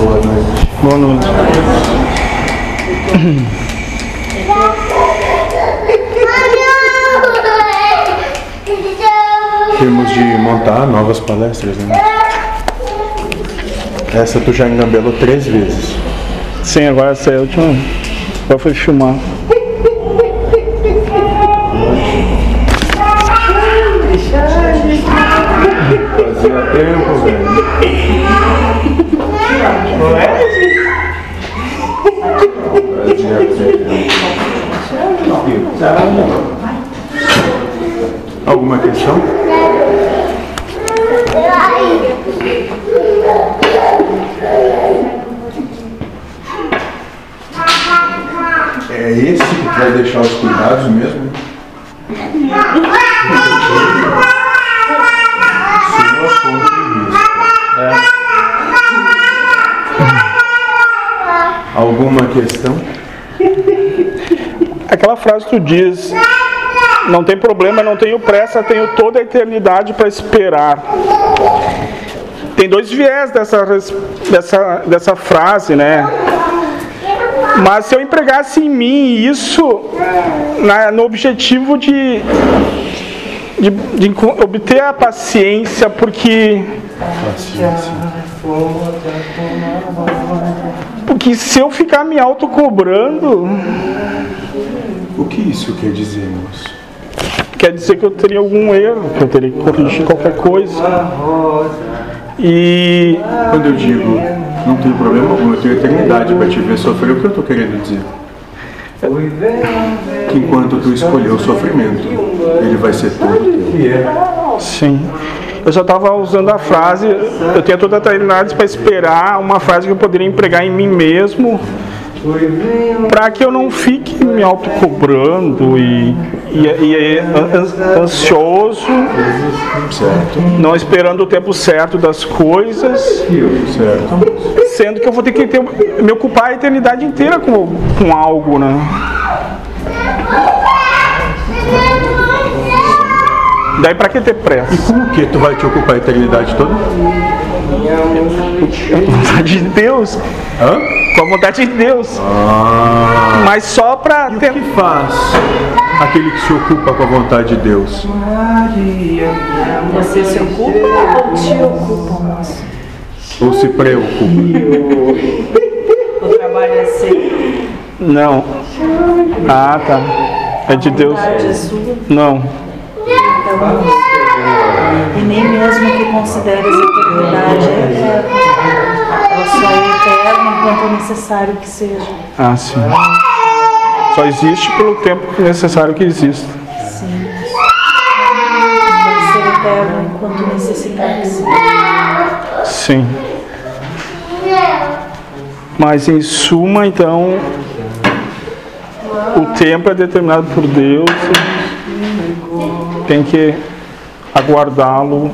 Boa noite. Boa noite. Temos de montar novas palestras, né? Essa tu já engambelou três vezes. Sim, agora essa é a última. Agora foi filmar. Fazia tempo, velho. Fazia tempo. Alguma questão? É esse que vai deixar os cuidados mesmo? Sua fonte de Alguma questão? Aquela frase que tu diz, não tem problema, não tenho pressa, tenho toda a eternidade para esperar. Tem dois viés dessa, dessa, dessa frase, né? Mas se eu empregasse em mim isso na- no objetivo de, de, de obter a paciência, porque Paciência. Porque se eu ficar me autocobrando, O que isso quer dizer, moço? quer dizer que eu teria algum erro, que eu teria que corrigir qualquer coisa. E Quando eu digo não tem problema algum, eu tenho eternidade para te ver sofrer, o que eu estou querendo dizer? Que enquanto tu escolheu o sofrimento, ele vai ser todo teu. sim, eu só estava usando a frase, eu tenho toda a eternidade para esperar uma frase que eu poderia empregar em mim mesmo, para que eu não fique me autocobrando e, e, e an- ansioso, não esperando o tempo certo das coisas. Sendo que eu vou ter que ter- me ocupar a eternidade inteira com, com algo, né? Daí pra que ter pressa? Como que tu vai te ocupar a eternidade toda? Com a vontade de Deus. Hã? Com a vontade de Deus. Ah, Mas só pra o ter. que faz aquele que se ocupa com a vontade de Deus? Você se ocupa ou te ocupa? Ou se preocupa? O trabalho é assim, Não. Ah, tá. É de Deus. é Não. E nem mesmo que consideres a eternidade é eterna. Ela só é eterna enquanto é necessário que seja. Ah, sim. Só existe pelo tempo necessário que existe. Sim. Vai ser eterna enquanto necessitar que seja. Sim. Mas em suma, então, o tempo é determinado por Deus. Tem que aguardá-lo